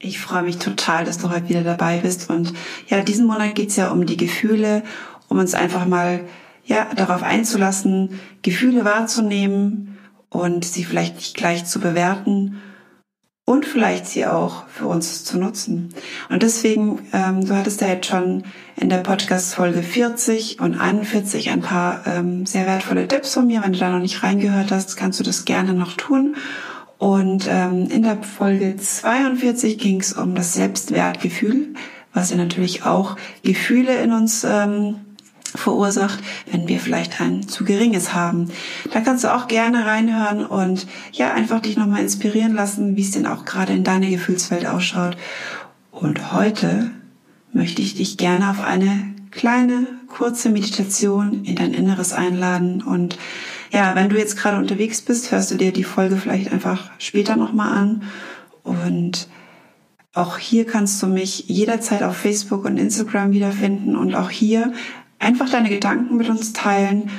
Ich freue mich total, dass du heute wieder dabei bist. Und ja, diesen Monat geht's ja um die Gefühle, um uns einfach mal ja darauf einzulassen, Gefühle wahrzunehmen und sie vielleicht nicht gleich zu bewerten und vielleicht sie auch für uns zu nutzen. Und deswegen, ähm, du hattest ja jetzt schon in der Podcast-Folge 40 und 41 ein paar ähm, sehr wertvolle Tipps von mir. Wenn du da noch nicht reingehört hast, kannst du das gerne noch tun. Und ähm, in der Folge 42 ging es um das Selbstwertgefühl, was ja natürlich auch Gefühle in uns ähm, verursacht, wenn wir vielleicht ein zu geringes haben. Da kannst du auch gerne reinhören und ja, einfach dich nochmal inspirieren lassen, wie es denn auch gerade in deiner Gefühlswelt ausschaut. Und heute möchte ich dich gerne auf eine kleine, kurze Meditation in dein Inneres einladen und ja, wenn du jetzt gerade unterwegs bist, hörst du dir die Folge vielleicht einfach später nochmal an. Und auch hier kannst du mich jederzeit auf Facebook und Instagram wiederfinden und auch hier einfach deine Gedanken mit uns teilen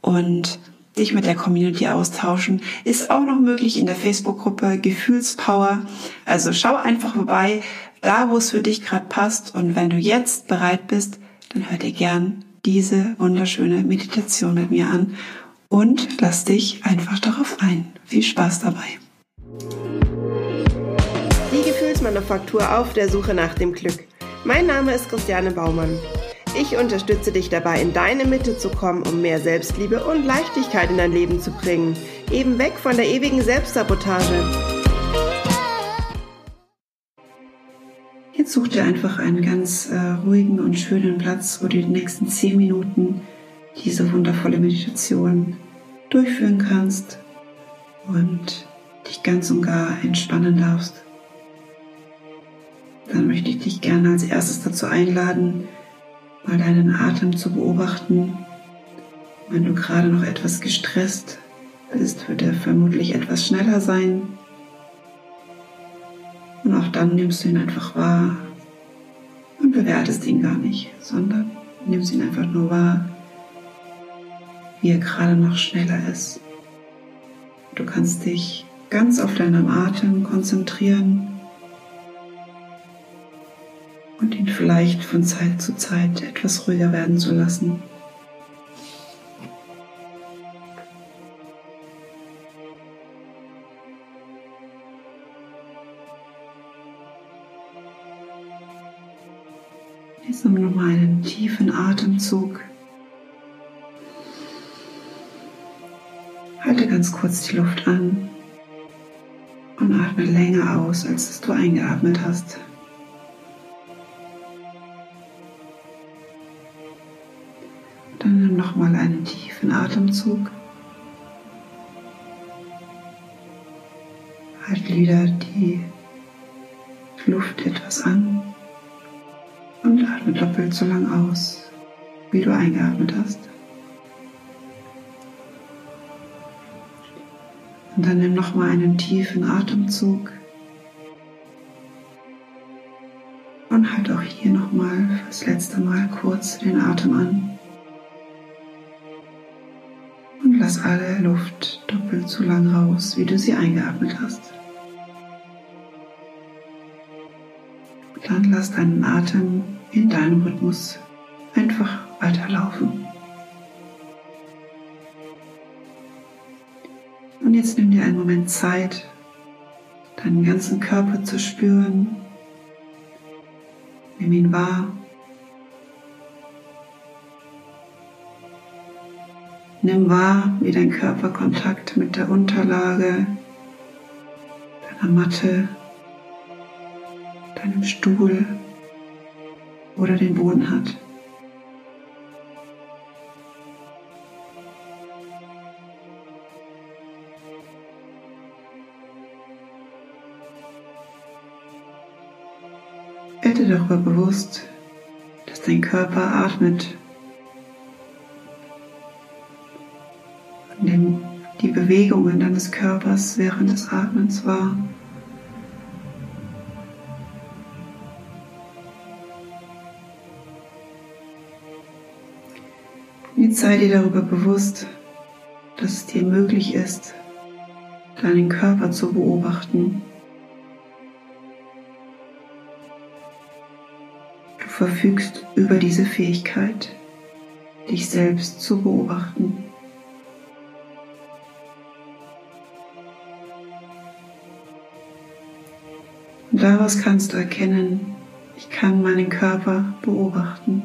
und dich mit der Community austauschen. Ist auch noch möglich in der Facebook-Gruppe Gefühlspower. Also schau einfach vorbei, da wo es für dich gerade passt. Und wenn du jetzt bereit bist, dann hör dir gern diese wunderschöne Meditation mit mir an und lass dich einfach darauf ein. Viel Spaß dabei. Die Gefühlsmanufaktur auf der Suche nach dem Glück. Mein Name ist Christiane Baumann. Ich unterstütze dich dabei, in deine Mitte zu kommen, um mehr Selbstliebe und Leichtigkeit in dein Leben zu bringen. Eben weg von der ewigen Selbstsabotage. Jetzt such dir einfach einen ganz äh, ruhigen und schönen Platz, wo du die nächsten zehn Minuten diese wundervolle Meditation durchführen kannst und dich ganz und gar entspannen darfst. Dann möchte ich dich gerne als erstes dazu einladen, mal deinen Atem zu beobachten. Wenn du gerade noch etwas gestresst bist, wird er vermutlich etwas schneller sein. Und auch dann nimmst du ihn einfach wahr und bewertest ihn gar nicht, sondern nimmst ihn einfach nur wahr wie er gerade noch schneller ist. Du kannst dich ganz auf deinen Atem konzentrieren und ihn vielleicht von Zeit zu Zeit etwas ruhiger werden zu lassen. Jetzt nimm nochmal einen tiefen Atemzug. Ganz kurz die Luft an und atme länger aus, als du eingeatmet hast. Dann nimm nochmal einen tiefen Atemzug. Halt wieder die Luft etwas an und atme doppelt so lang aus, wie du eingeatmet hast. Und dann nimm nochmal einen tiefen Atemzug. Und halt auch hier nochmal fürs letzte Mal kurz den Atem an. Und lass alle Luft doppelt so lang raus, wie du sie eingeatmet hast. Dann lass deinen Atem in deinem Rhythmus einfach weiterlaufen. Jetzt nimm dir einen Moment Zeit, deinen ganzen Körper zu spüren. Nimm ihn wahr. Nimm wahr, wie dein Körper Kontakt mit der Unterlage, deiner Matte, deinem Stuhl oder den Boden hat. Werde darüber bewusst, dass dein Körper atmet. Und die Bewegungen deines Körpers während des Atmens wahr. Jetzt sei dir darüber bewusst, dass es dir möglich ist, deinen Körper zu beobachten verfügst über diese Fähigkeit, dich selbst zu beobachten. Und daraus kannst du erkennen, ich kann meinen Körper beobachten.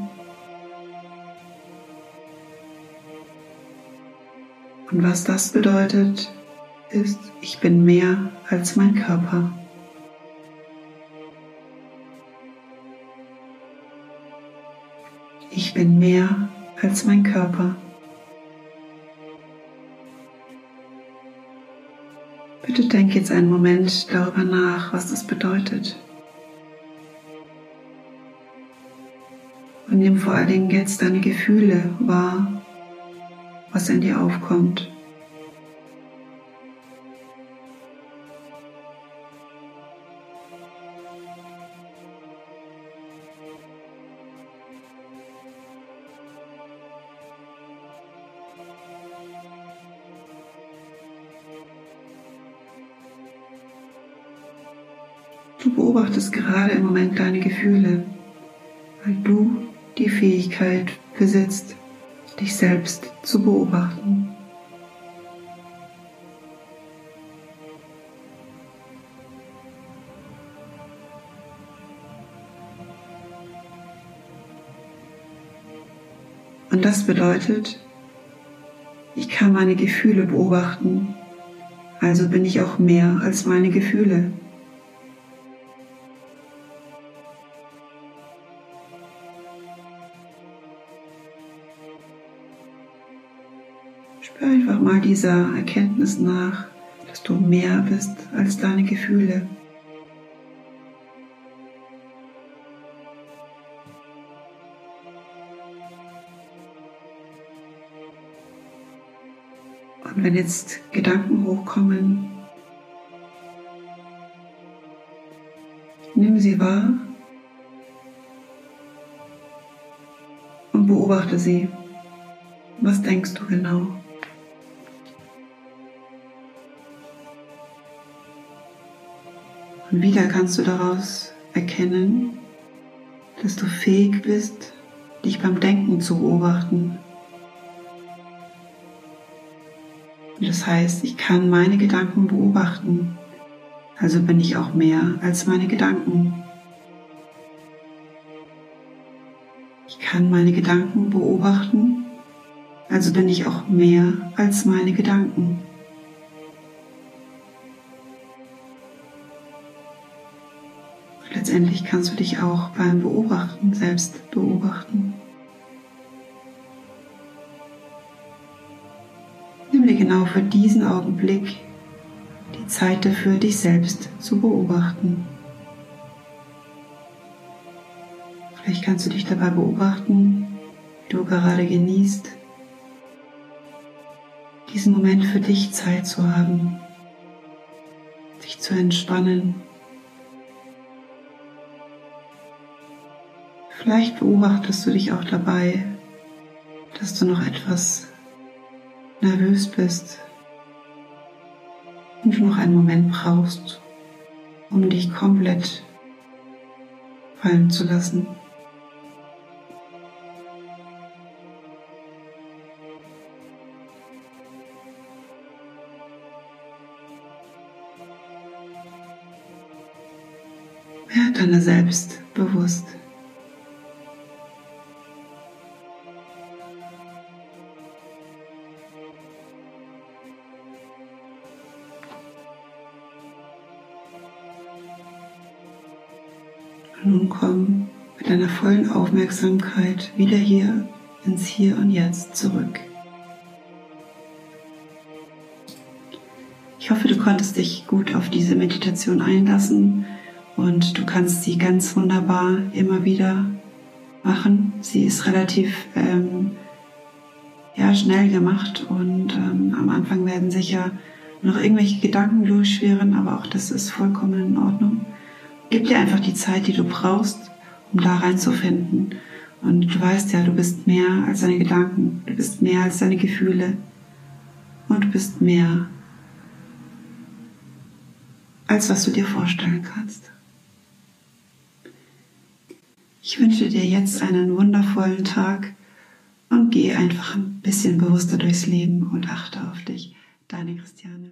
Und was das bedeutet, ist, ich bin mehr als mein Körper. Ich bin mehr als mein Körper. Bitte denk jetzt einen Moment darüber nach, was das bedeutet. Und nimm vor allen Dingen jetzt deine Gefühle wahr, was in dir aufkommt. Du beobachtest gerade im Moment deine Gefühle, weil du die Fähigkeit besitzt, dich selbst zu beobachten. Und das bedeutet, ich kann meine Gefühle beobachten, also bin ich auch mehr als meine Gefühle. Spür einfach mal dieser Erkenntnis nach, dass du mehr bist als deine Gefühle. Und wenn jetzt Gedanken hochkommen, nimm sie wahr und beobachte sie. Was denkst du genau? Und wieder kannst du daraus erkennen, dass du fähig bist, dich beim Denken zu beobachten. Und das heißt, ich kann meine Gedanken beobachten, also bin ich auch mehr als meine Gedanken. Ich kann meine Gedanken beobachten, also bin ich auch mehr als meine Gedanken. Letztendlich kannst du dich auch beim Beobachten selbst beobachten. Nimm dir genau für diesen Augenblick die Zeit dafür, dich selbst zu beobachten. Vielleicht kannst du dich dabei beobachten, wie du gerade genießt, diesen Moment für dich Zeit zu haben, sich zu entspannen Vielleicht beobachtest du dich auch dabei, dass du noch etwas nervös bist und du noch einen Moment brauchst, um dich komplett fallen zu lassen. Werde deiner selbst bewusst. Nun komm mit deiner vollen Aufmerksamkeit wieder hier ins Hier und Jetzt zurück. Ich hoffe, du konntest dich gut auf diese Meditation einlassen und du kannst sie ganz wunderbar immer wieder machen. Sie ist relativ ähm, ja, schnell gemacht und ähm, am Anfang werden sicher noch irgendwelche Gedanken durchschweren, aber auch das ist vollkommen in Ordnung. Gib dir einfach die Zeit, die du brauchst, um da reinzufinden. Und du weißt ja, du bist mehr als deine Gedanken, du bist mehr als deine Gefühle und du bist mehr als was du dir vorstellen kannst. Ich wünsche dir jetzt einen wundervollen Tag und geh einfach ein bisschen bewusster durchs Leben und achte auf dich. Deine Christiane.